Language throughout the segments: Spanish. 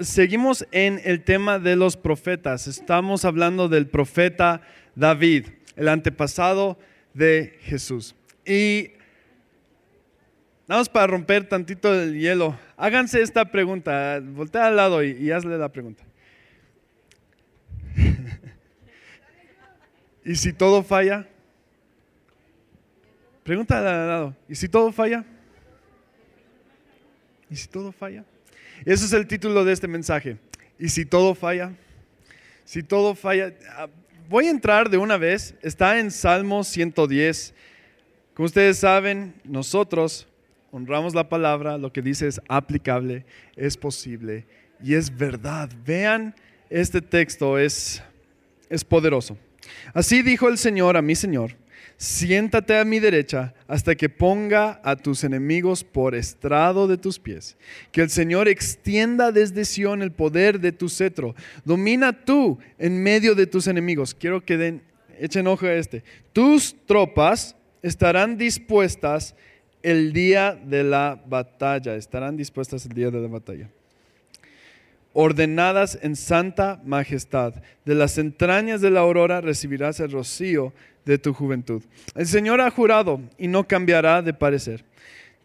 Seguimos en el tema de los profetas. Estamos hablando del profeta David, el antepasado de Jesús. Y vamos para romper tantito el hielo. Háganse esta pregunta. Voltea al lado y, hazle la pregunta. ¿Y si todo falla? Pregunta al lado. ¿Y si todo falla? ¿Y si todo falla? Ese es el título de este mensaje. ¿Y si todo falla? Si todo falla, ah, voy a entrar de una vez. Está en Salmo 110. Como ustedes saben, nosotros honramos la palabra, lo que dice es aplicable, es posible y es verdad. Vean, este texto es, es poderoso. Así dijo el Señor a mi Señor siéntate a mi derecha hasta que ponga a tus enemigos por estrado de tus pies. Que el Señor extienda desde Sión el poder de tu cetro. Domina tú en medio de tus enemigos. Quiero que den, echen ojo a este. Tus tropas estarán dispuestas el día de la batalla. Estarán dispuestas el día de la batalla ordenadas en santa majestad. De las entrañas de la aurora recibirás el rocío de tu juventud. El Señor ha jurado y no cambiará de parecer.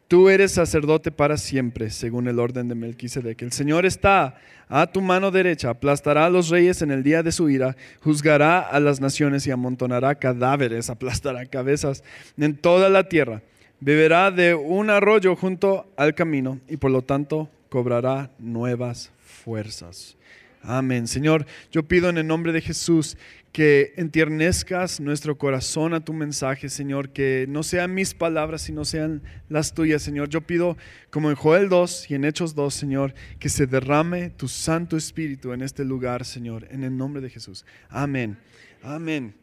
Tú eres sacerdote para siempre, según el orden de Melquisedec. El Señor está a tu mano derecha, aplastará a los reyes en el día de su ira, juzgará a las naciones y amontonará cadáveres, aplastará cabezas en toda la tierra. Beberá de un arroyo junto al camino y por lo tanto cobrará nuevas fuerzas. Amén. Señor, yo pido en el nombre de Jesús que entiernezcas nuestro corazón a tu mensaje, Señor, que no sean mis palabras, sino sean las tuyas, Señor. Yo pido, como en Joel 2 y en Hechos 2, Señor, que se derrame tu Santo Espíritu en este lugar, Señor, en el nombre de Jesús. Amén. Amén.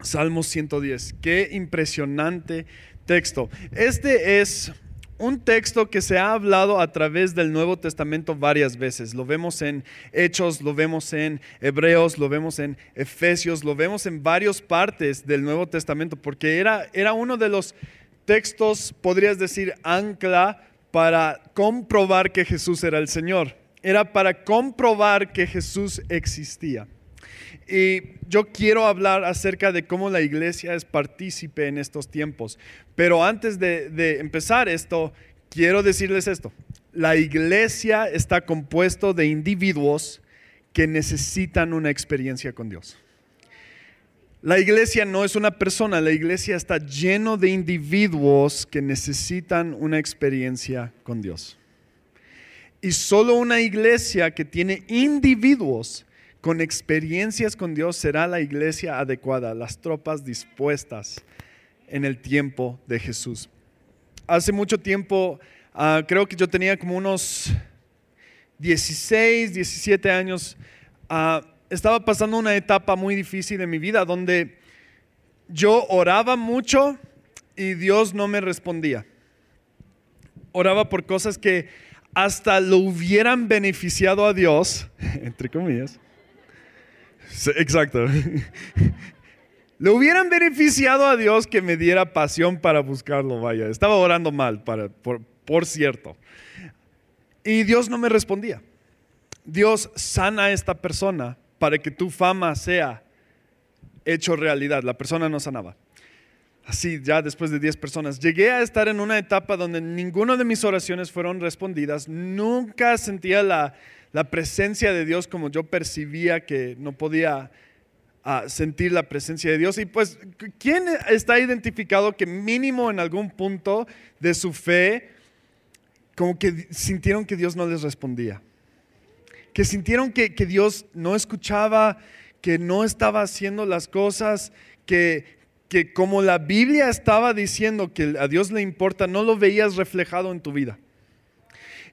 Salmo 110. Qué impresionante texto. Este es un texto que se ha hablado a través del Nuevo Testamento varias veces. Lo vemos en Hechos, lo vemos en Hebreos, lo vemos en Efesios, lo vemos en varias partes del Nuevo Testamento, porque era, era uno de los textos, podrías decir, ancla para comprobar que Jesús era el Señor. Era para comprobar que Jesús existía. Y yo quiero hablar acerca de cómo la iglesia es partícipe en estos tiempos. Pero antes de, empezar esto, quiero decirles esto. La iglesia está compuesto de individuos que necesitan una experiencia con Dios. La iglesia no es una persona, la iglesia está lleno de individuos que necesitan una experiencia con Dios. Y solo una iglesia que tiene individuos con experiencias con Dios será la iglesia adecuada, las tropas dispuestas en el tiempo de Jesús. Hace mucho tiempo, ah, creo que yo tenía como unos 16, 17 años, ah, estaba pasando una etapa muy difícil en mi vida donde yo oraba mucho y Dios no me respondía. Oraba por cosas que hasta lo hubieran beneficiado a Dios, entre comillas, exacto. Le hubieran beneficiado a Dios que me diera pasión para buscarlo, vaya. Estaba orando mal, para, por, por cierto. Y Dios no me respondía. Dios sana a esta persona para que tu fama sea hecho realidad. La persona no sanaba. Así, ya después de 10 personas, llegué a estar en una etapa donde ninguna de mis oraciones fueron respondidas. Nunca sentía la, la presencia de Dios como yo percibía que no podía ah, sentir la presencia de Dios. Y pues, ¿quién está identificado que mínimo en algún punto de su fe, como que sintieron que Dios no les respondía? Que sintieron que, que Dios no escuchaba, que no estaba haciendo las cosas, que, que como la Biblia estaba diciendo que a Dios le importa, no lo veías reflejado en tu vida.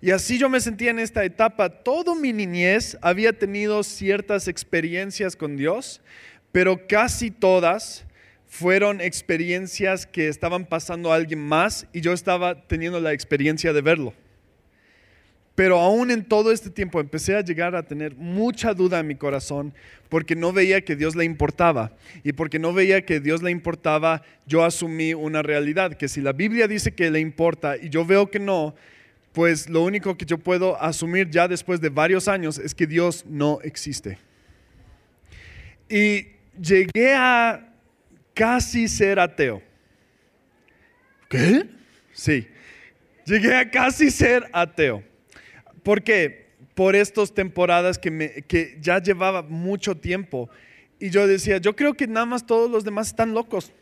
Y así yo me sentía en esta etapa. Todo mi niñez había tenido ciertas experiencias con Dios, pero casi todas fueron experiencias que estaban pasando a alguien más y yo estaba teniendo la experiencia de verlo. Pero aún en todo este tiempo empecé a llegar a tener mucha duda en mi corazón porque no veía que Dios le importaba. Y porque no veía que Dios le importaba, yo asumí una realidad, que si la Biblia dice que le importa y yo veo que no, pues lo único que yo puedo asumir ya después de varios años es que Dios no existe. Y llegué a casi ser ateo. ¿Qué? Sí, llegué a casi ser ateo. ¿Por qué? Por estas temporadas que, me, que ya llevaba mucho tiempo. Y yo decía, yo creo que nada más todos los demás están locos.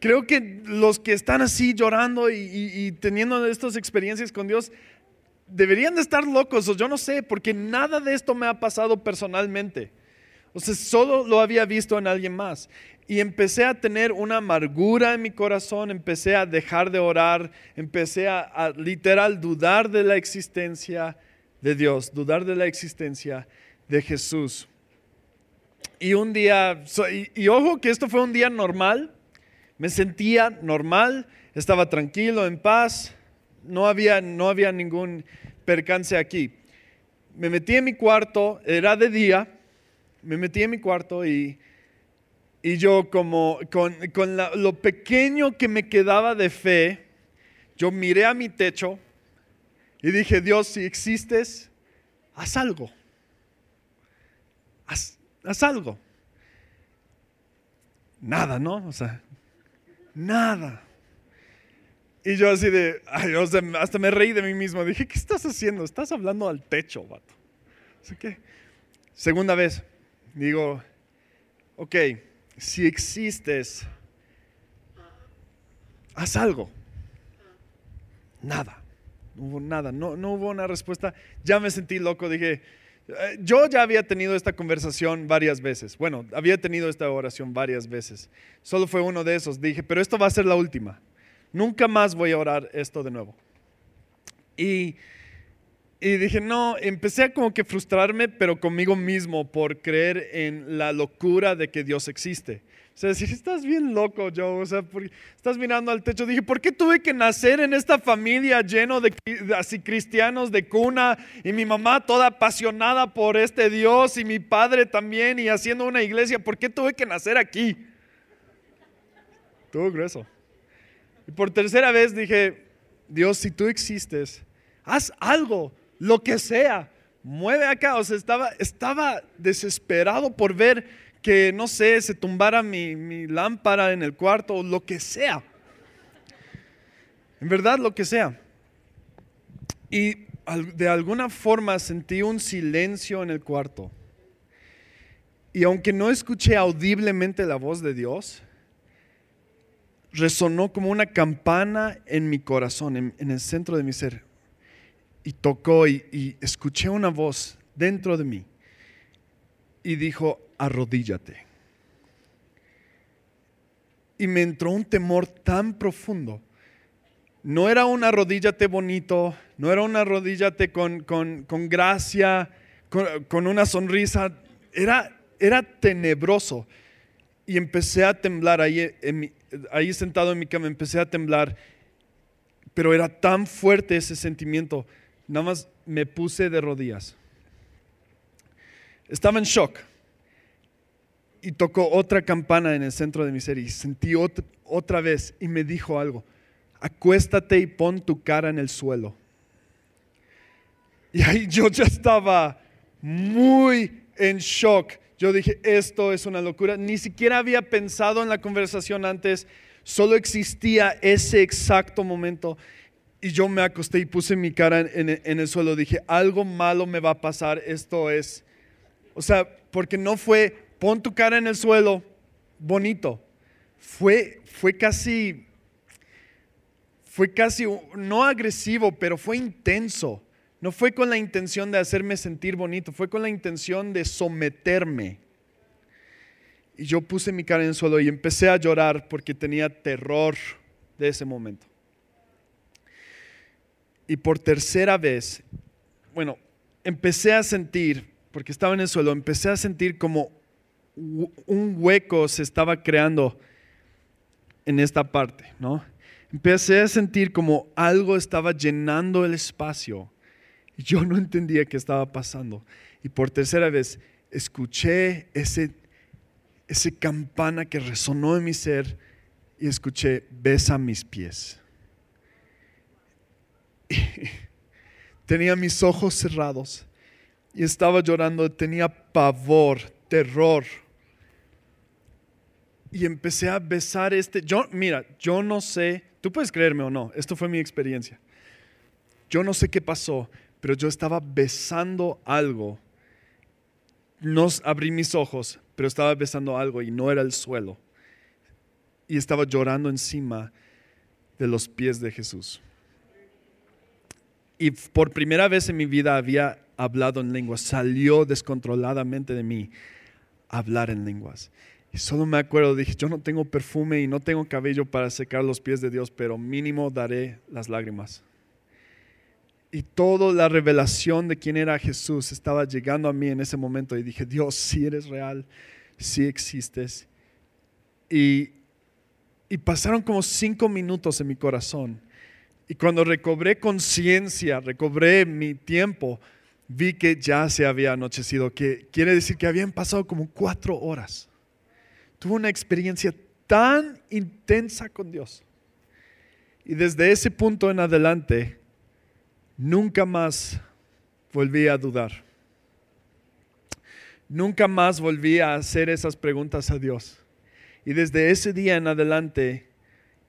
Creo que los que están así llorando y, teniendo estas experiencias con Dios deberían de estar locos, o yo no sé, porque nada de esto me ha pasado personalmente. O sea, solo lo había visto en alguien más. Y empecé a tener una amargura en mi corazón, empecé a dejar de orar, empecé a, literal dudar de la existencia de Dios, dudar de la existencia de Jesús. Y un día, y ojo que esto fue un día normal, me sentía normal, estaba tranquilo, en paz, no había, no había ningún percance aquí. Me metí en mi cuarto, era de día, me metí en mi cuarto y, y yo como con, con lo pequeño que me quedaba de fe, yo miré a mi techo y dije, Dios, si existes, haz algo. Haz, haz algo. Nada, ¿no? O sea, Nada. Y yo así de, hasta me reí de mí mismo. Dije, ¿qué estás haciendo? Estás hablando al techo, vato. Así que, segunda vez, digo, ok, si existes, haz algo. Nada. No hubo nada, no, no hubo una respuesta. Ya me sentí loco, dije, yo ya había tenido esta conversación varias veces. Bueno, había tenido esta oración varias veces. Solo fue uno de esos. Dije, pero esto va a ser la última. Nunca más voy a orar esto de nuevo. Y, y dije, no, empecé a como que frustrarme, pero conmigo mismo por creer en la locura de que Dios existe. Sea, decir, estás bien loco, Joe. O sea, estás mirando al techo. Dije, ¿por qué tuve que nacer en esta familia lleno de así cristianos de cuna y mi mamá toda apasionada por este Dios y mi padre también y haciendo una iglesia? ¿Por qué tuve que nacer aquí? Tuvo grueso. Y por tercera vez dije, Dios, si tú existes, haz algo, lo que sea. Mueve acá. O sea, estaba, estaba desesperado por ver que, no sé, se tumbara mi, lámpara en el cuarto o lo que sea. En verdad, lo que sea. Y de alguna forma sentí un silencio en el cuarto. Y aunque no escuché audiblemente la voz de Dios, resonó como una campana en mi corazón, en, el centro de mi ser. Y tocó y escuché una voz dentro de mí. Y dijo, arrodíllate. Y me entró un temor tan profundo. No era un arrodíllate bonito, no era un arrodíllate con, con, con gracia, con, una sonrisa, era, era tenebroso. Y empecé a temblar ahí, ahí sentado en mi cama, empecé a temblar, pero era tan fuerte ese sentimiento, nada más me puse de rodillas. Estaba en shock y tocó otra campana en el centro de mi ser y sentí otra, vez y me dijo algo, acuéstate y pon tu cara en el suelo. Y ahí yo ya estaba muy en shock. Yo dije, esto es una locura. Ni siquiera había pensado en la conversación antes, solo existía ese exacto momento. Y yo me acosté y puse mi cara en, en el suelo. Dije, algo malo me va a pasar, esto es. O sea, porque no fue pon tu cara en el suelo, bonito. Fue, fue casi, fue casi, no agresivo, pero fue intenso. No fue con la intención de hacerme sentir bonito, fue con la intención de someterme. Y yo puse mi cara en el suelo y empecé a llorar porque tenía terror de ese momento. Y por tercera vez, bueno, empecé a sentir, porque estaba en el suelo, empecé a sentir como un hueco se estaba creando en esta parte, ¿no? Empecé a sentir como algo estaba llenando el espacio yo no entendía qué estaba pasando. Y por tercera vez escuché ese, ese campana que resonó en mi ser y escuché, besa mis pies. tenía mis ojos cerrados y estaba llorando, tenía pavor, terror. Y empecé a besar este, yo, mira, yo no sé, tú puedes creerme o no, esto fue mi experiencia. Yo no sé qué pasó, pero yo estaba besando algo. No abrí mis ojos, pero estaba besando algo y no era el suelo. Y estaba llorando encima de los pies de Jesús. Y por primera vez en mi vida había hablado en lenguas. Salió descontroladamente de mí hablar en lenguas. Y solo me acuerdo, dije, yo no tengo perfume y no tengo cabello para secar los pies de Dios, pero mínimo daré las lágrimas. Y toda la revelación de quién era Jesús estaba llegando a mí en ese momento y dije, Dios, si eres real, si existes. Y, y pasaron como cinco minutos en mi corazón. Y cuando recobré conciencia, recobré mi tiempo, vi que ya se había anochecido, que quiere decir que habían pasado como cuatro horas. Tuve una experiencia tan intensa con Dios. Y desde ese punto en adelante, nunca más volví a dudar. Nunca más volví a hacer esas preguntas a Dios. Y desde ese día en adelante,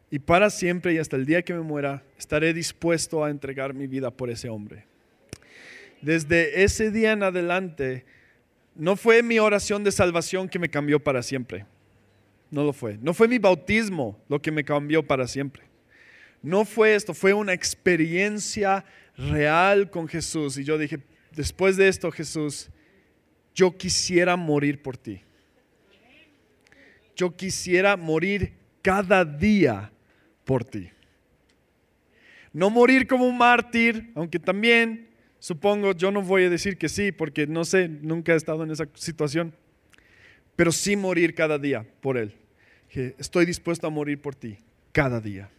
y para siempre y hasta el día que me muera, estaré dispuesto a entregar mi vida por ese hombre. Desde ese día en adelante, no fue mi oración de salvación que me cambió para siempre. No lo fue. No fue mi bautismo lo que me cambió para siempre. No fue esto, fue una experiencia real con Jesús. Y yo dije, después de esto, Jesús, yo quisiera morir por ti. Yo quisiera morir cada día por ti. No morir como un mártir, aunque también supongo, yo no voy a decir que sí, porque no sé, nunca he estado en esa situación, pero sí morir cada día por Él. Estoy dispuesto a morir por ti cada día.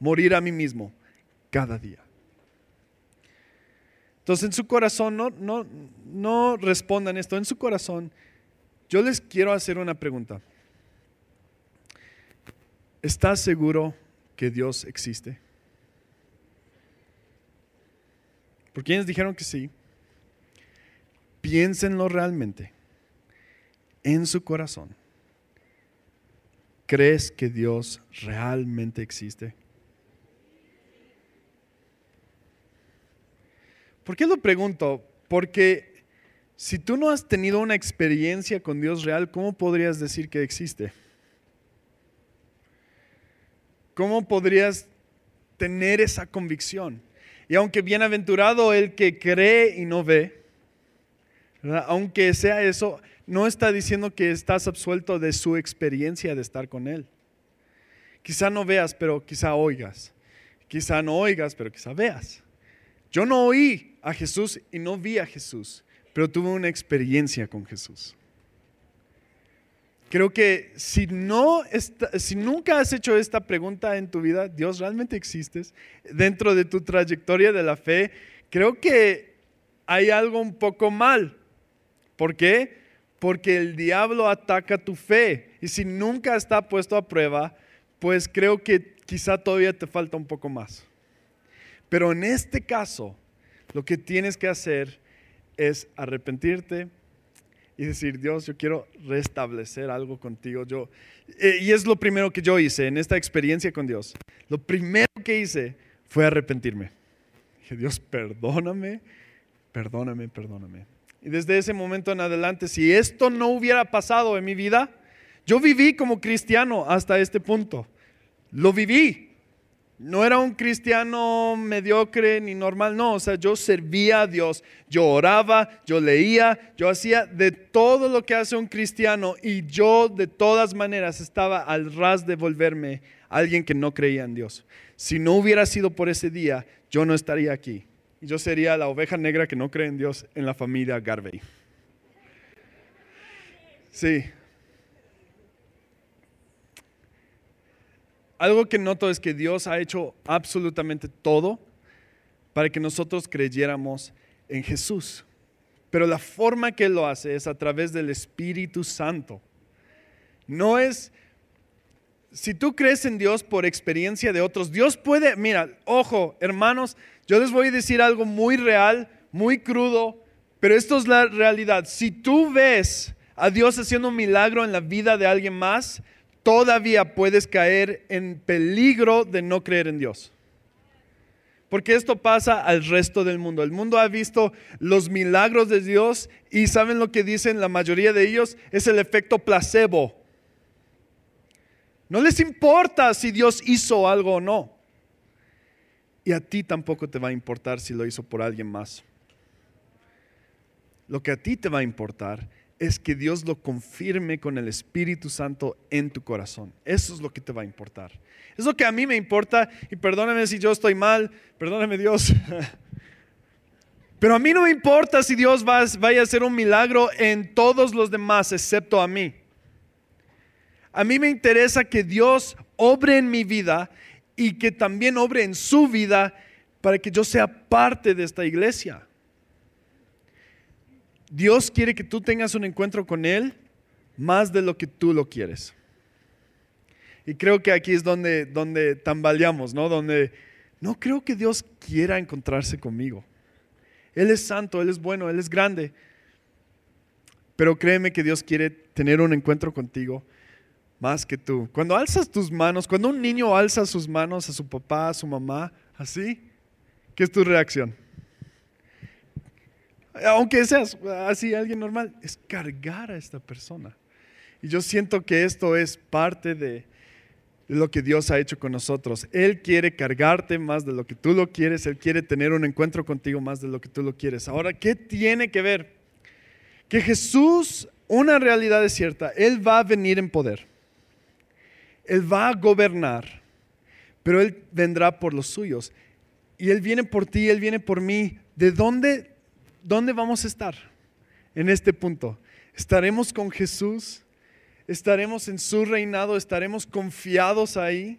Morir a mí mismo cada día. Entonces en su corazón, no, no, no respondan esto, en su corazón, yo les quiero hacer una pregunta. ¿Estás seguro que Dios existe? ¿Por quienes dijeron que sí? Piénsenlo realmente en su corazón. ¿Crees que Dios realmente existe? ¿Por qué lo pregunto? Porque si tú no has tenido una experiencia con Dios real, ¿cómo podrías decir que existe? ¿Cómo podrías tener esa convicción? Y aunque bienaventurado el que cree y no ve, aunque sea eso, no está diciendo que estás absuelto de su experiencia de estar con Él. Quizá no veas, pero quizá oigas. Quizá no oigas, pero quizá veas. Yo no oí a Jesús y no vi a Jesús, pero tuve una experiencia con Jesús. Creo que si, no si nunca has hecho esta pregunta en tu vida, ¿Dios realmente existes? Dentro de tu trayectoria de la fe, creo que hay algo un poco mal. ¿Por qué? Porque el diablo ataca tu fe. Y si nunca está puesto a prueba, pues creo que quizá todavía te falta un poco más. Pero en este caso, lo que tienes que hacer es arrepentirte, y decir, Dios, yo quiero restablecer algo contigo. Yo, eh, y es lo primero que yo hice en esta experiencia con Dios. Lo primero que hice fue arrepentirme. Dije, Dios, perdóname, perdóname, perdóname. Y desde ese momento en adelante, si esto no hubiera pasado en mi vida, yo viví como cristiano hasta este punto. Lo viví. No era un cristiano mediocre ni normal, no, o sea, yo servía a Dios, yo oraba, yo leía, yo hacía de todo lo que hace un cristiano y yo de todas maneras estaba al ras de volverme alguien que no creía en Dios. Si no hubiera sido por ese día, yo no estaría aquí. Yo sería la oveja negra que no cree en Dios en la familia Garvey. Sí, algo que noto es que Dios ha hecho absolutamente todo para que nosotros creyéramos en Jesús. Pero la forma que lo hace es a través del Espíritu Santo. No es si tú crees en Dios por experiencia de otros, Dios puede, mira, ojo, hermanos, yo les voy a decir algo muy real, muy crudo, pero esto es la realidad. Si tú ves a Dios haciendo un milagro en la vida de alguien más, todavía puedes caer en peligro de no creer en Dios. Porque esto pasa al resto del mundo. El mundo ha visto los milagros de Dios y saben lo que dicen la mayoría de ellos, es el efecto placebo. No les importa si Dios hizo algo o no. Y a ti tampoco te va a importar si lo hizo por alguien más. Lo que a ti te va a importar es que Dios lo confirme con el Espíritu Santo en tu corazón. Eso es lo que te va a importar. Es lo que a mí me importa y perdóname si yo estoy mal, perdóname Dios. Pero a mí no me importa si Dios va, vaya a hacer un milagro en todos los demás excepto a mí. A mí me interesa que Dios obre en mi vida y que también obre en su vida para que yo sea parte de esta iglesia. Dios quiere que tú tengas un encuentro con Él más de lo que tú lo quieres. Y creo que aquí es donde, donde tambaleamos, ¿no? Donde no creo que Dios quiera encontrarse conmigo. Él es santo, Él es bueno, Él es grande. Pero créeme que Dios quiere tener un encuentro contigo más que tú. Cuando alzas tus manos, cuando un niño alza sus manos a su papá, a su mamá, así, ¿qué es tu reacción? aunque seas así alguien normal, es cargar a esta persona. Y yo siento que esto es parte de lo que Dios ha hecho con nosotros. Él quiere cargarte más de lo que tú lo quieres, Él quiere tener un encuentro contigo más de lo que tú lo quieres. Ahora, ¿qué tiene que ver? Que Jesús, una realidad es cierta, Él va a venir en poder. Él va a gobernar, pero Él vendrá por los suyos. Y Él viene por ti, Él viene por mí. ¿De dónde ¿dónde vamos a estar en este punto? ¿Estaremos con Jesús? ¿Estaremos en su reinado? ¿Estaremos confiados ahí?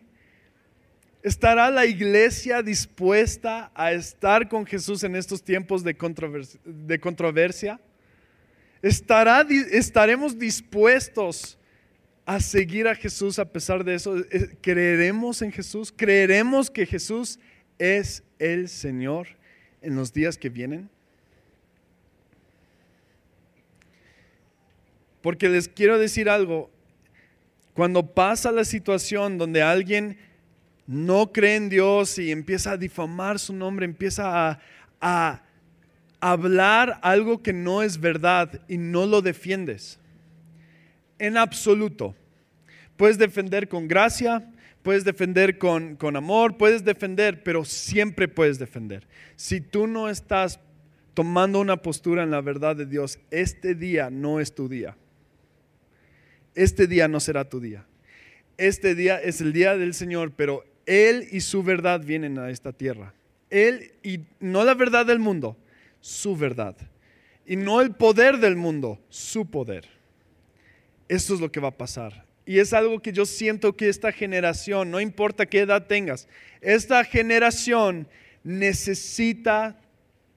¿Estará la iglesia dispuesta a estar con Jesús en estos tiempos de controversia? ¿Estará, ¿Estaremos dispuestos a seguir a Jesús a pesar de eso? Eh, ¿Creeremos en Jesús? ¿Creeremos que Jesús es el Señor en los días que vienen? Porque les quiero decir algo, cuando pasa la situación donde alguien no cree en Dios y empieza a difamar su nombre, empieza a, hablar algo que no es verdad y no lo defiendes, en absoluto. Puedes defender con gracia, puedes defender con, con, amor, puedes defender, pero siempre puedes defender. Si tú no estás tomando una postura en la verdad de Dios, este día no es tu día este día no será tu día. Este día es el día del Señor, pero Él y su verdad vienen a esta tierra. Él y no la verdad del mundo, su verdad. Y no el poder del mundo, su poder. Esto es lo que va a pasar. Y es algo que yo siento que esta generación, no importa qué edad tengas, esta generación necesita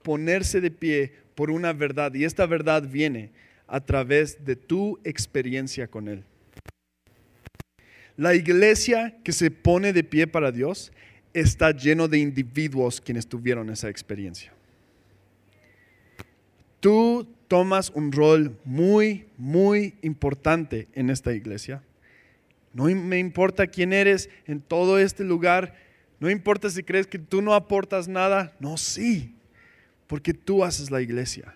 ponerse de pie por una verdad. Y esta verdad viene a través de tu experiencia con Él. La iglesia que se pone de pie para Dios está lleno de individuos quienes tuvieron esa experiencia. Tú tomas un rol muy, muy importante en esta iglesia. No me importa quién eres en todo este lugar. No importa si crees que tú no aportas nada. No, sí, porque tú haces la iglesia.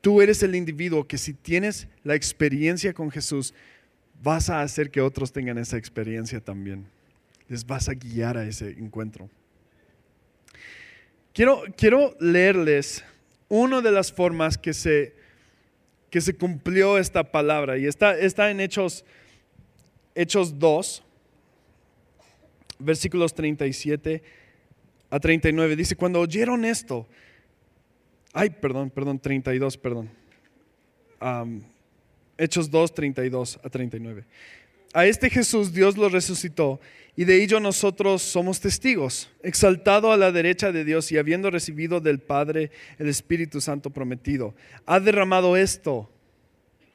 Tú eres el individuo que si tienes la experiencia con Jesús, vas a hacer que otros tengan esa experiencia también. Les vas a guiar a ese encuentro. Quiero, quiero leerles una de las formas que se, que se cumplió esta palabra y está, está en Hechos, Hechos 2, versículos 37 a 39. Dice, cuando oyeron esto, Ay, perdón, perdón, 32, perdón. Hechos 2, 32 a 39. A este Jesús Dios lo resucitó y de ello nosotros somos testigos, exaltado a la derecha de Dios y habiendo recibido del Padre el Espíritu Santo prometido. Ha derramado esto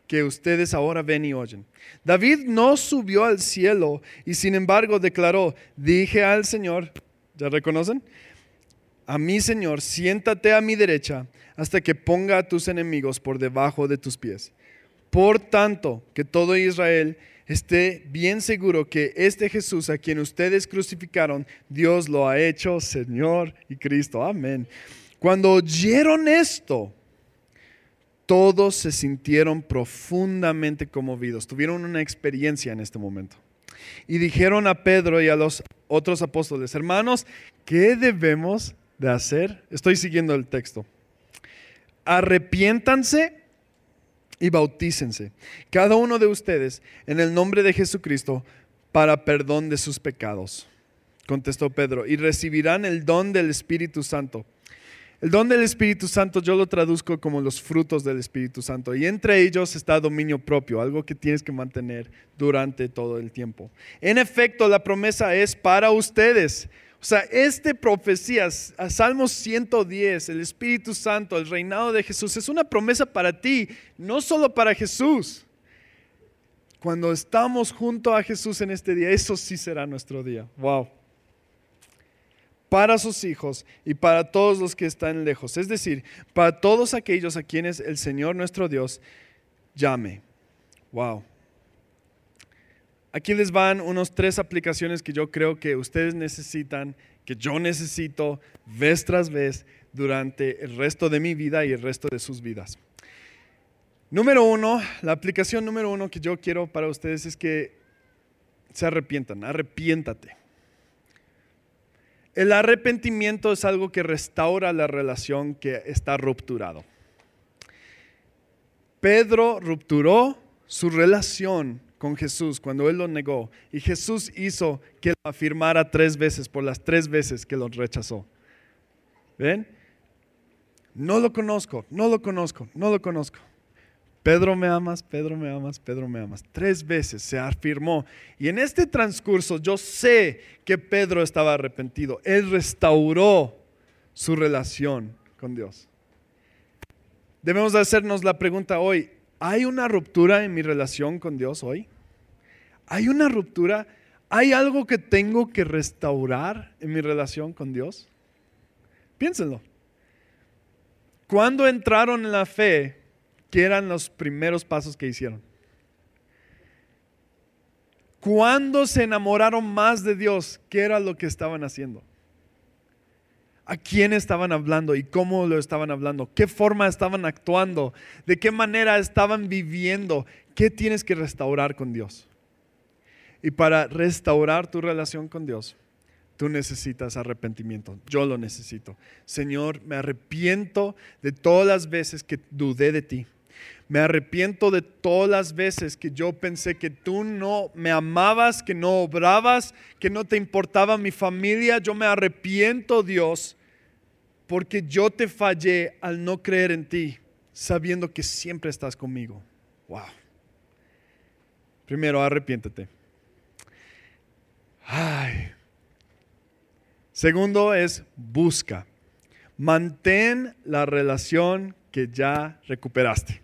que ustedes ahora ven y oyen. David no subió al cielo y sin embargo declaró, dije al Señor, ¿ya reconocen? A mi Señor, siéntate a mi derecha hasta que ponga a tus enemigos por debajo de tus pies. Por tanto, que todo Israel esté bien seguro que este Jesús a quien ustedes crucificaron, Dios lo ha hecho Señor y Cristo. Amén. Cuando oyeron esto, todos se sintieron profundamente conmovidos, tuvieron una experiencia en este momento. Y dijeron a Pedro y a los otros apóstoles, hermanos, ¿qué debemos de hacer? Estoy siguiendo el texto. Arrepiéntanse y bautícense, cada uno de ustedes, en el nombre de Jesucristo, para perdón de sus pecados. Contestó Pedro, y recibirán el don del Espíritu Santo. El don del Espíritu Santo yo lo traduzco como los frutos del Espíritu Santo y entre ellos está dominio propio, algo que tienes que mantener durante todo el tiempo. En efecto, la promesa es para ustedes o sea, esta profecía, Salmos 110, el Espíritu Santo, el reinado de Jesús, es una promesa para ti, no solo para Jesús. Cuando estamos junto a Jesús en este día, eso sí será nuestro día. Wow. Para sus hijos y para todos los que están lejos. Es decir, para todos aquellos a quienes el Señor nuestro Dios llame. Wow. Aquí les van unos tres aplicaciones que yo creo que ustedes necesitan, que yo necesito vez tras vez durante el resto de mi vida y el resto de sus vidas. Número uno, la aplicación número uno que yo quiero para ustedes es que se arrepientan, arrepiéntate. El arrepentimiento es algo que restaura la relación que está rupturado. Pedro rupturó su relación con Jesús cuando él lo negó. Y Jesús hizo que lo afirmara tres veces por las tres veces que lo rechazó. ¿Ven? No lo conozco, no lo conozco, no lo conozco. Pedro me amas, Pedro me amas, Pedro me amas. Tres veces se afirmó. Y en este transcurso yo sé que Pedro estaba arrepentido. Él restauró su relación con Dios. Debemos hacernos la pregunta hoy, ¿Hay una ruptura en mi relación con Dios hoy? ¿Hay una ruptura? ¿Hay algo que tengo que restaurar en mi relación con Dios? Piénsenlo. ¿Cuándo entraron en la fe? ¿Qué eran los primeros pasos que hicieron? ¿Cuándo se enamoraron más de Dios? ¿Qué era lo que estaban haciendo? A quién estaban hablando y cómo lo estaban hablando, qué forma estaban actuando, de qué manera estaban viviendo, qué tienes que restaurar con Dios. Y para restaurar tu relación con Dios, tú necesitas arrepentimiento. Yo lo necesito. Señor, me arrepiento de todas las veces que dudé de ti. Me arrepiento de todas las veces que yo pensé que tú no me amabas, que no obrabas, que no te importaba mi familia. Yo me arrepiento, Dios, porque yo te fallé al no creer en ti, sabiendo que siempre estás conmigo. Wow. Primero, arrepiéntete. Ay. Segundo es busca. Mantén la relación que ya recuperaste.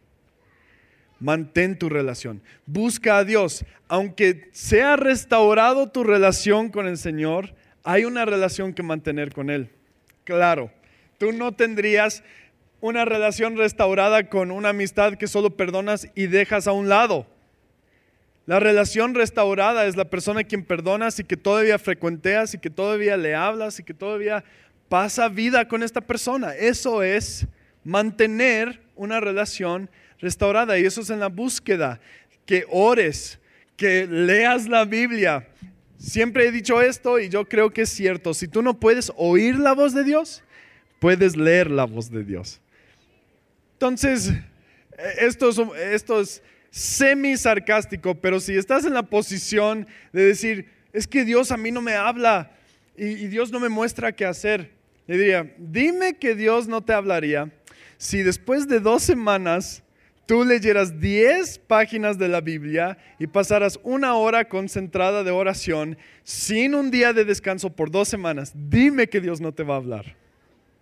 Mantén tu relación. Busca a Dios. Aunque sea restaurado tu relación con el Señor, hay una relación que mantener con Él. Claro, Tú no tendrías una relación restaurada con una amistad que solo perdonas y dejas a un lado. La relación restaurada es la persona a quien perdonas y que todavía frecuenteas y que todavía le hablas y que todavía pasa vida con esta persona. Eso es mantener una relación restaurada y eso es en la búsqueda, que ores, que leas la Biblia. Siempre he dicho esto y yo creo que es cierto. Si tú no puedes oír la voz de Dios, puedes leer la voz de Dios. Entonces, esto es, semi sarcástico, pero si estás en la posición de decir, es que Dios a mí no me habla y, y Dios no me muestra qué hacer, le diría, dime que Dios no te hablaría si después de dos semanas tú leyeras 10 páginas de la Biblia y pasaras una hora concentrada de oración sin un día de descanso por dos semanas, dime que Dios no te va a hablar.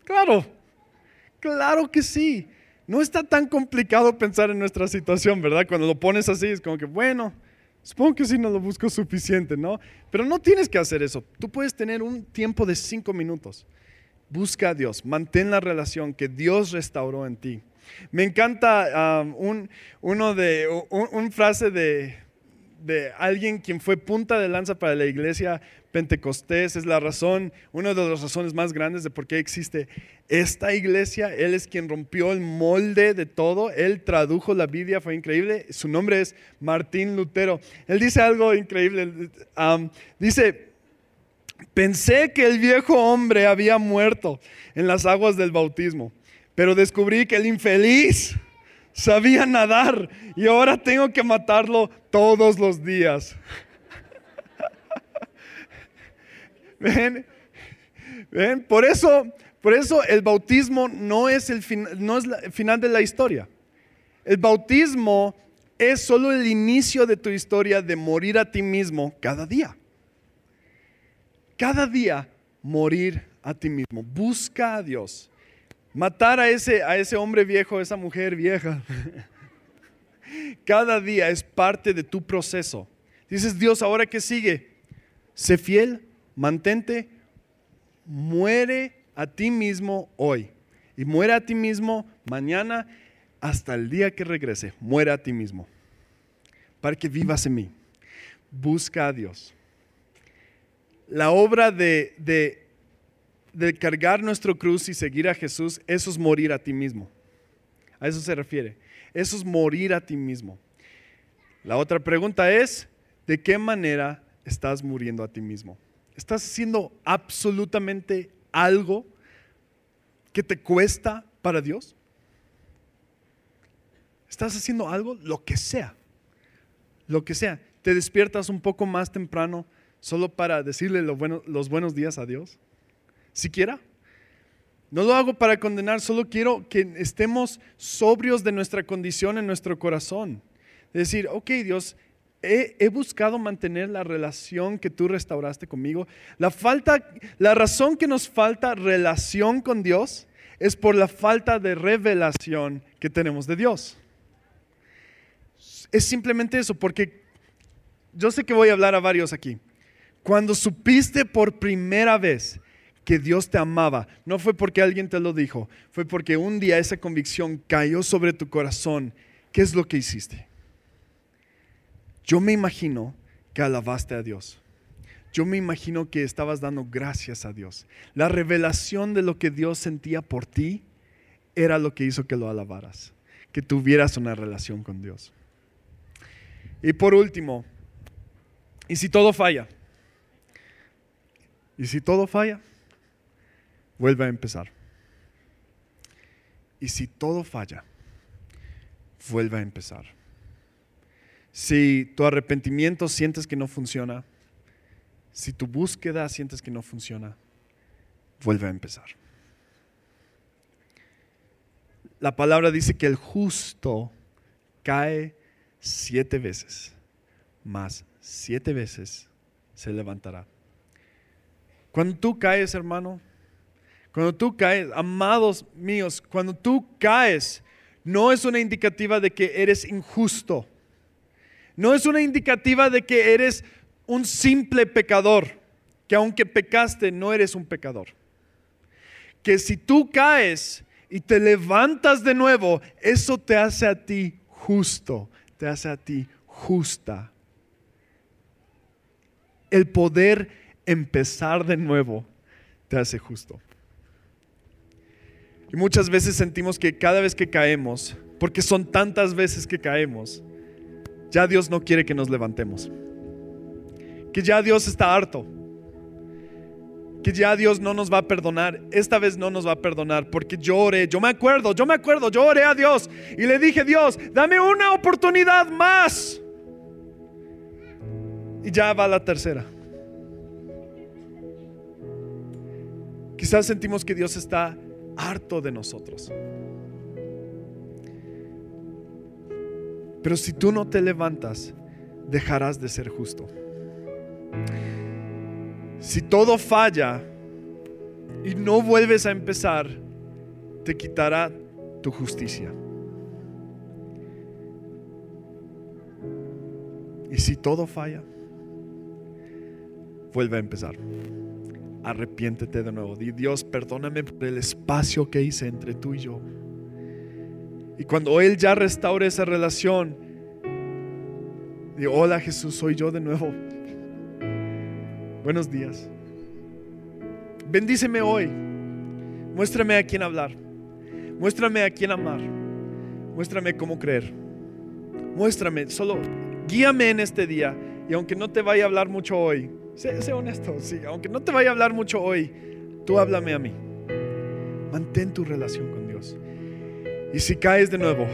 Claro, claro que sí. no está tan complicado pensar en nuestra situación, ¿verdad? Cuando lo pones así es como que, bueno, supongo que sí no lo busco suficiente, ¿no? Pero no tienes que hacer eso. Tú puedes tener un tiempo de cinco minutos. Busca a Dios, mantén la relación que Dios restauró en ti. Me encanta um, un, uno de, un, frase de, de alguien quien fue punta de lanza para la iglesia Pentecostés, es la razón, una de las razones más grandes de por qué existe esta iglesia. Él es quien rompió el molde de todo, él tradujo la Biblia, fue increíble. Su nombre es Martín Lutero. Él dice algo increíble, dice, pensé que el viejo hombre había muerto en las aguas del bautismo, pero descubrí que el infeliz sabía nadar y ahora tengo que matarlo todos los días. ¿Ven? ¿Ven? Por eso, por eso el bautismo no es el, no es el final de la historia. El bautismo es solo el inicio de tu historia de morir a ti mismo cada día. Cada día morir a ti mismo. Busca a Dios. Matar a ese, a ese hombre viejo, a esa mujer vieja. Cada día es parte de tu proceso. Dices, Dios, ¿ahora qué sigue? Sé fiel mantente, muere a ti mismo hoy y muere a ti mismo mañana hasta el día que regrese. Muere a ti mismo para que vivas en mí. Busca a Dios. La obra de, de, de cargar nuestro cruz y seguir a Jesús, eso es morir a ti mismo. A eso se refiere. Eso es morir a ti mismo. La otra pregunta es, ¿de qué manera estás muriendo a ti mismo? ¿Estás haciendo absolutamente algo que te cuesta para Dios? ¿Estás haciendo algo? Lo que sea. Lo que sea. ¿Te despiertas un poco más temprano solo para decirle los buenos días a Dios? ¿Siquiera? No lo hago para condenar, solo quiero que estemos sobrios de nuestra condición en nuestro corazón. Decir, ok Dios, he, buscado mantener la relación que tú restauraste conmigo. La, falta, la razón que nos falta relación con Dios es por la falta de revelación que tenemos de Dios. Es simplemente eso, porque yo sé que voy a hablar a varios aquí. Cuando supiste por primera vez que Dios te amaba, no fue porque alguien te lo dijo, fue porque un día esa convicción cayó sobre tu corazón. ¿Qué es lo que hiciste? Yo me imagino que alabaste a Dios. Yo me imagino que estabas dando gracias a Dios. La revelación de lo que Dios sentía por ti era lo que hizo que lo alabaras, que tuvieras una relación con Dios. Y por último, ¿y si todo falla? ¿Y si todo falla? Vuelve a empezar. Y si todo falla, vuelve a empezar. Si tu arrepentimiento sientes que no funciona, si tu búsqueda sientes que no funciona, vuelve a empezar. La palabra dice que el justo cae siete veces, más siete veces se levantará. Cuando tú caes, hermano, cuando tú caes, amados míos, cuando tú caes, no es una indicativa de que eres injusto no es una indicativa de que eres un simple pecador, que aunque pecaste no eres un pecador. Que si tú caes y te levantas de nuevo, eso te hace a ti justo, te hace a ti justa. El poder empezar de nuevo te hace justo. Y muchas veces sentimos que cada vez que caemos, porque son tantas veces que caemos, ya Dios no quiere que nos levantemos. Que ya Dios está harto. Que ya Dios no nos va a perdonar. Esta vez no nos va a perdonar porque yo oré. Yo me acuerdo, yo me acuerdo, yo oré a Dios y le dije, Dios, dame una oportunidad más. Y ya va la tercera. Quizás sentimos que Dios está harto de nosotros. Pero si tú no te levantas, dejarás de ser justo. Si todo falla y no vuelves a empezar, te quitará tu justicia. Y si todo falla, vuelve a empezar. Arrepiéntete de nuevo. Di, Dios, perdóname por el espacio que hice entre tú y yo. Y cuando Él ya restaure esa relación, di, hola Jesús, soy yo de nuevo. Buenos días. Bendíceme hoy. Muéstrame a quién hablar. Muéstrame a quién amar. Muéstrame cómo creer. Muéstrame, solo guíame en este día. Y aunque no te vaya a hablar mucho hoy, sé, sé honesto, sí, aunque no te vaya a hablar mucho hoy, tú háblame a mí. Mantén tu relación con Dios. Y si caes de nuevo,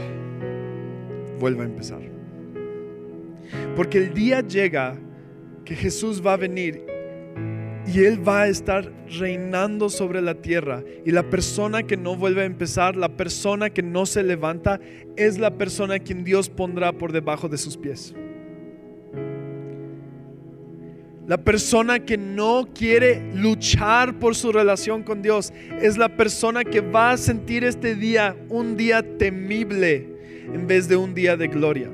vuelva a empezar. Porque el día llega que Jesús va a venir y Él va a estar reinando sobre la tierra. Y la persona que no vuelve a empezar, la persona que no se levanta, es la persona a quien Dios pondrá por debajo de sus pies. La persona que no quiere luchar por su relación con Dios es la persona que va a sentir este día un día temible en vez de un día de gloria.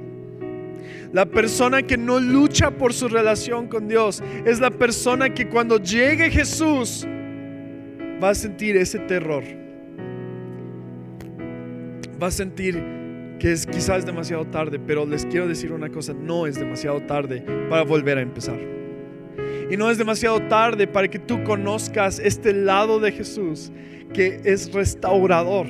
La persona que no lucha por su relación con Dios es la persona que cuando llegue Jesús va a sentir ese terror. Va a sentir que es quizás demasiado tarde, pero les quiero decir una cosa, no es demasiado tarde para volver a empezar. Y no es demasiado tarde para que tú conozcas este lado de Jesús que es restaurador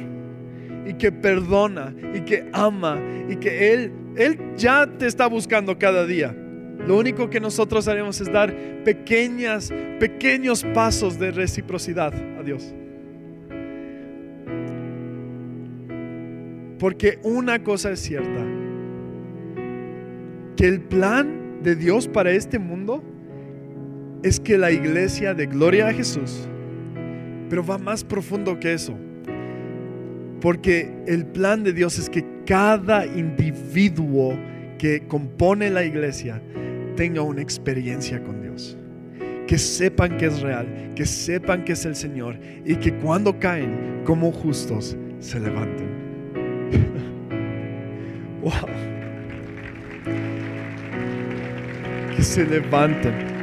y que perdona y que ama y que Él, Él ya te está buscando cada día. Lo único que nosotros haremos es dar pequeñas, pequeños pasos de reciprocidad a Dios. Porque una cosa es cierta, que el plan de Dios para este mundo es que la iglesia de gloria a Jesús, pero va más profundo que eso. Porque el plan de Dios es que cada individuo que compone la iglesia tenga una experiencia con Dios. Que sepan que es real, que sepan que es el Señor y que cuando caen como justos se levanten. wow. Que se levanten.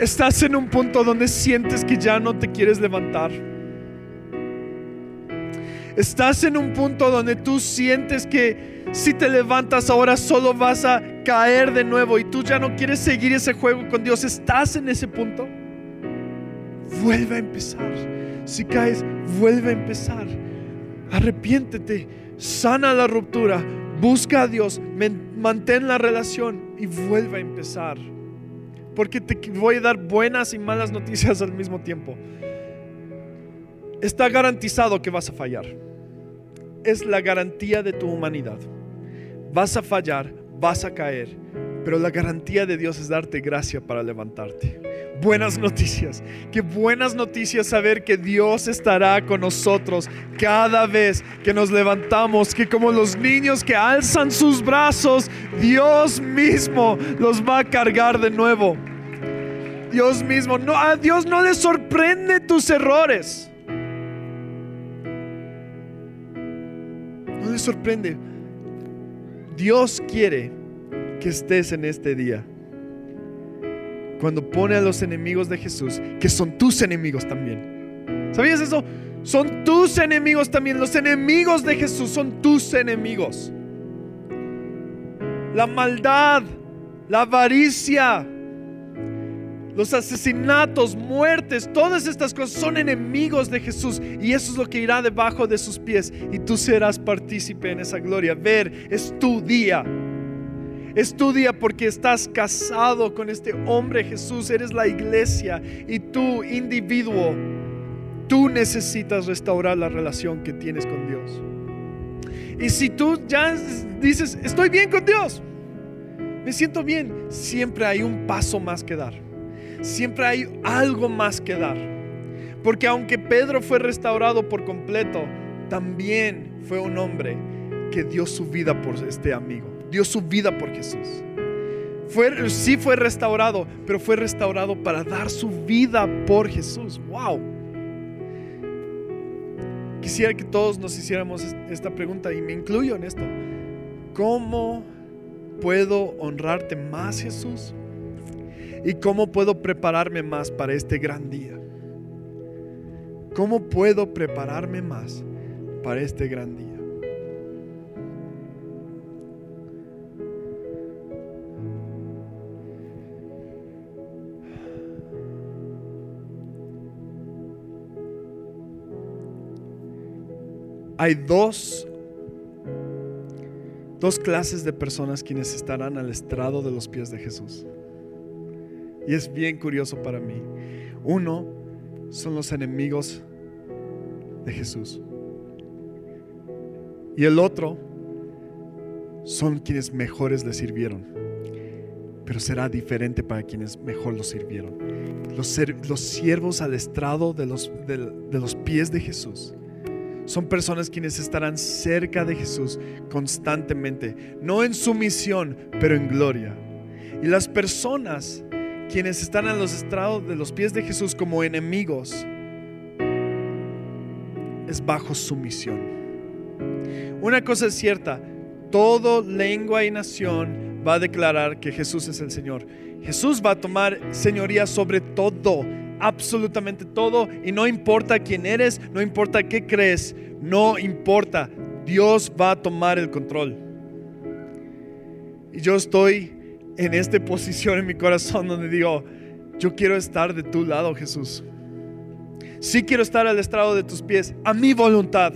Estás en un punto donde sientes que ya no te quieres levantar. Estás en un punto donde tú sientes que si te levantas ahora solo vas a caer de nuevo y tú ya no quieres seguir ese juego con Dios. Estás en ese punto. Vuelve a empezar. Si caes, vuelve a empezar. Arrepiéntete, sana la ruptura, busca a Dios, mantén la relación y vuelve a empezar porque te voy a dar buenas y malas noticias al mismo tiempo. Está garantizado que vas a fallar. Es la garantía de tu humanidad. Vas a fallar, vas a caer, pero la garantía de Dios es darte gracia para levantarte. Buenas noticias. Qué buenas noticias saber que Dios estará con nosotros cada vez que nos levantamos, que como los niños que alzan sus brazos, Dios mismo los va a cargar de nuevo. Dios mismo, no, a Dios no le sorprende tus errores. No le sorprende. Dios quiere que estés en este día cuando pone a los enemigos de Jesús, que son tus enemigos también. ¿Sabías eso? Son tus enemigos también. Los enemigos de Jesús son tus enemigos. La maldad, la avaricia, los asesinatos, muertes, todas estas cosas son enemigos de Jesús y eso es lo que irá debajo de sus pies y tú serás partícipe en esa gloria. Ver, es tu día. Es tu día porque estás casado con este hombre Jesús, eres la iglesia y tú, individuo, tú necesitas restaurar la relación que tienes con Dios. Y si tú ya dices, estoy bien con Dios, me siento bien, siempre hay un paso más que dar. Siempre hay algo más que dar. Porque aunque Pedro fue restaurado por completo, también fue un hombre que dio su vida por este amigo dio su vida por Jesús. Fue, sí fue restaurado, pero fue restaurado para dar su vida por Jesús. ¡Wow! quisiera que todos nos hiciéramos esta pregunta y me incluyo en esto. ¿Cómo puedo honrarte más, Jesús? ¿Y cómo puedo prepararme más para este gran día? ¿Cómo puedo prepararme más para este gran día? Hay dos, dos clases de personas quienes estarán al estrado de los pies de Jesús. Y es bien curioso para mí. Uno son los enemigos de Jesús. Y el otro son quienes mejores le sirvieron. Pero será diferente para quienes mejor lo sirvieron. Los, los siervos al estrado de los, de los pies de Jesús son personas quienes estarán cerca de Jesús constantemente, no en sumisión, pero en gloria. Y las personas quienes están a los estrados de los pies de Jesús como enemigos, es bajo sumisión. Una cosa es cierta, todo lengua y nación va a declarar que Jesús es el Señor. Jesús va a tomar señoría sobre todo, absolutamente todo, y no importa quién eres, no importa qué crees, no importa, Dios va a tomar el control. Y yo estoy en esta posición en mi corazón donde digo, yo quiero estar de tu lado, Jesús. Sí quiero estar al estrado de tus pies, a mi voluntad.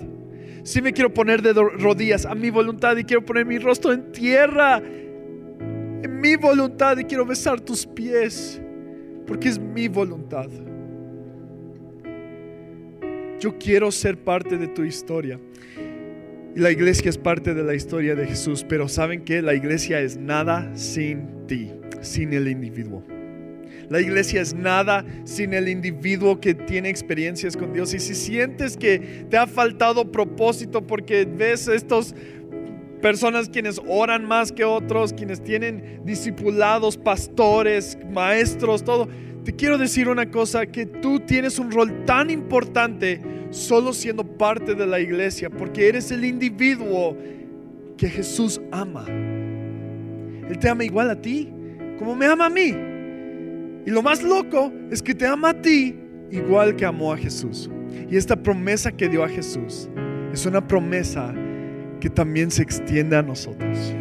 Sí me quiero poner de rodillas, a mi voluntad, y quiero poner mi rostro en tierra, en mi voluntad, y quiero besar tus pies, porque es mi voluntad. Yo quiero ser parte de tu historia. Y la iglesia es parte de la historia de Jesús, pero ¿saben que La iglesia es nada sin ti, sin el individuo. La iglesia es nada sin el individuo que tiene experiencias con Dios. Y si sientes que te ha faltado propósito porque ves estos personas quienes oran más que otros, quienes tienen discipulados, pastores, maestros, todo. Te quiero decir una cosa, que tú tienes un rol tan importante solo siendo parte de la iglesia, porque eres el individuo que Jesús ama. Él te ama igual a ti, como me ama a mí. Y lo más loco es que te ama a ti igual que amó a Jesús. Y esta promesa que dio a Jesús es una promesa que también se extiende a nosotros.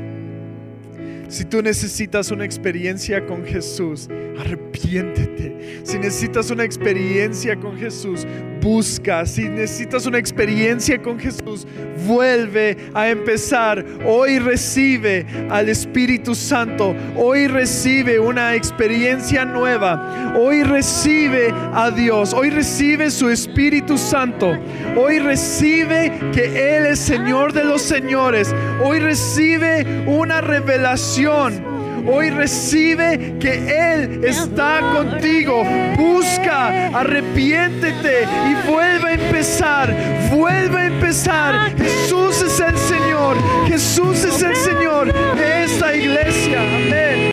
Si tú necesitas una experiencia con Jesús, arrepiéntete. Si necesitas una experiencia con Jesús, busca. Si necesitas una experiencia con Jesús, vuelve a empezar. Hoy recibe al Espíritu Santo. Hoy recibe una experiencia nueva. Hoy recibe a Dios. Hoy recibe su Espíritu Santo. Hoy recibe que Él es Señor de los señores. Hoy recibe una revelación Hoy recibe que Él está contigo. Busca, arrepiéntete y vuelve a empezar. Vuelve a empezar. Jesús es el Señor. Jesús es el Señor de esta iglesia. Amén.